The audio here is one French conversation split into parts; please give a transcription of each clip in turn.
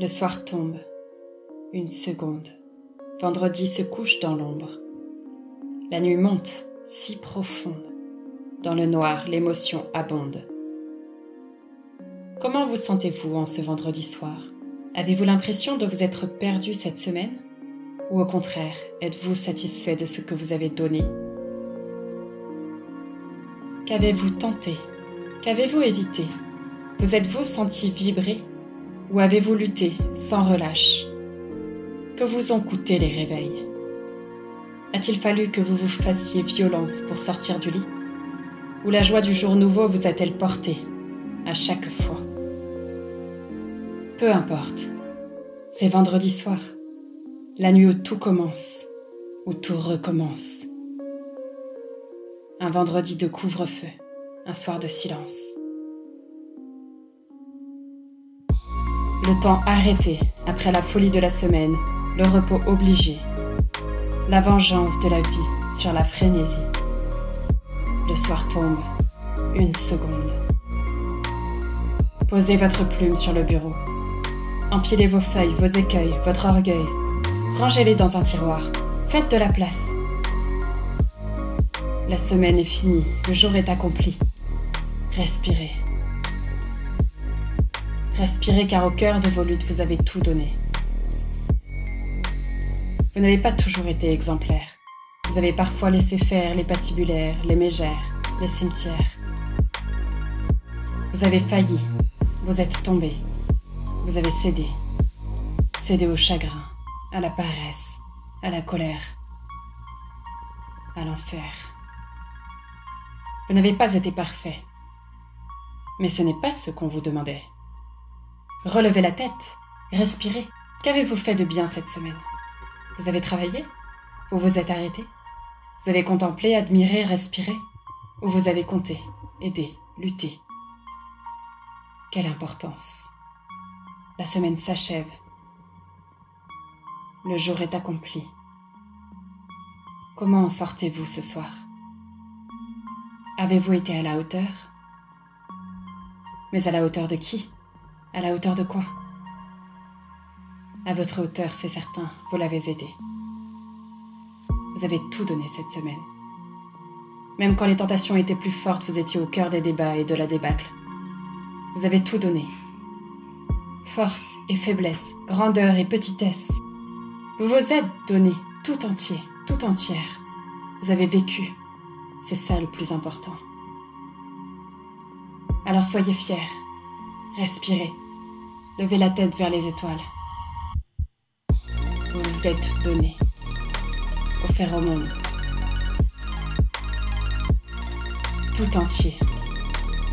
Le soir tombe. Une seconde. Vendredi se couche dans l'ombre. La nuit monte, si profonde. Dans le noir, l'émotion abonde. Comment vous sentez-vous en ce vendredi soir? Avez-vous l'impression de vous être perdu cette semaine? Ou au contraire, êtes-vous satisfait de ce que vous avez donné? Qu'avez-vous tenté? Qu'avez-vous évité? Vous êtes-vous senti vibrer? Ou avez-vous lutté sans relâche? Que vous ont coûté les réveils? A-t-il fallu que vous vous fassiez violence pour sortir du lit? Ou la joie du jour nouveau vous a-t-elle porté à chaque fois? Peu importe, c'est vendredi soir, la nuit où tout commence, où tout recommence. Un vendredi de couvre-feu un soir de silence. Le temps arrêté après la folie de la semaine, le repos obligé, la vengeance de la vie sur la frénésie. Le soir tombe, une seconde. Posez votre plume sur le bureau. Empilez vos feuilles, vos écueils, votre orgueil. Rangez-les dans un tiroir. Faites de la place. La semaine est finie, le jour est accompli. Respirez. Respirez car au cœur de vos luttes, vous avez tout donné. Vous n'avez pas toujours été exemplaire. Vous avez parfois laissé faire les patibulaires, les mégères, les cimetières. Vous avez failli. Vous êtes tombé. Vous avez cédé. Cédé au chagrin, à la paresse, à la colère, à l'enfer. Vous n'avez pas été parfait. Mais ce n'est pas ce qu'on vous demandait. Relevez la tête, respirez. Qu'avez-vous fait de bien cette semaine? Vous avez travaillé? Vous vous êtes arrêté? Vous avez contemplé, admiré, respiré? Ou vous avez compté, aidé, lutté? Quelle importance. La semaine s'achève. Le jour est accompli. Comment en sortez-vous ce soir? Avez-vous été à la hauteur? Mais à la hauteur de qui? À la hauteur de quoi? À votre hauteur, c'est certain, vous l'avez aidé. Vous avez tout donné cette semaine. Même quand les tentations étaient plus fortes, vous étiez au cœur des débats et de la débâcle. Vous avez tout donné. Force et faiblesse, grandeur et petitesse. Vous vous êtes donné tout entier, tout entière. Vous avez vécu. C'est ça le plus important. Alors soyez fiers. Respirez. Levez la tête vers les étoiles. Vous vous êtes donné. Au monde. Tout entier.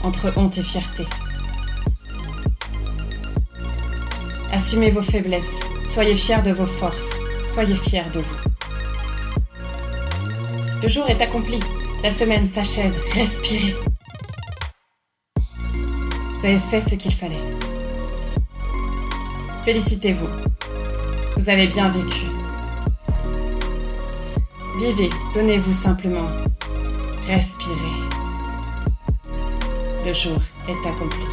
Entre honte et fierté. Assumez vos faiblesses. Soyez fiers de vos forces. Soyez fiers de vous. Le jour est accompli. La semaine s'achève. Respirez. Vous avez fait ce qu'il fallait. Félicitez-vous. Vous avez bien vécu. Vivez, donnez-vous simplement. Respirez. Le jour est accompli.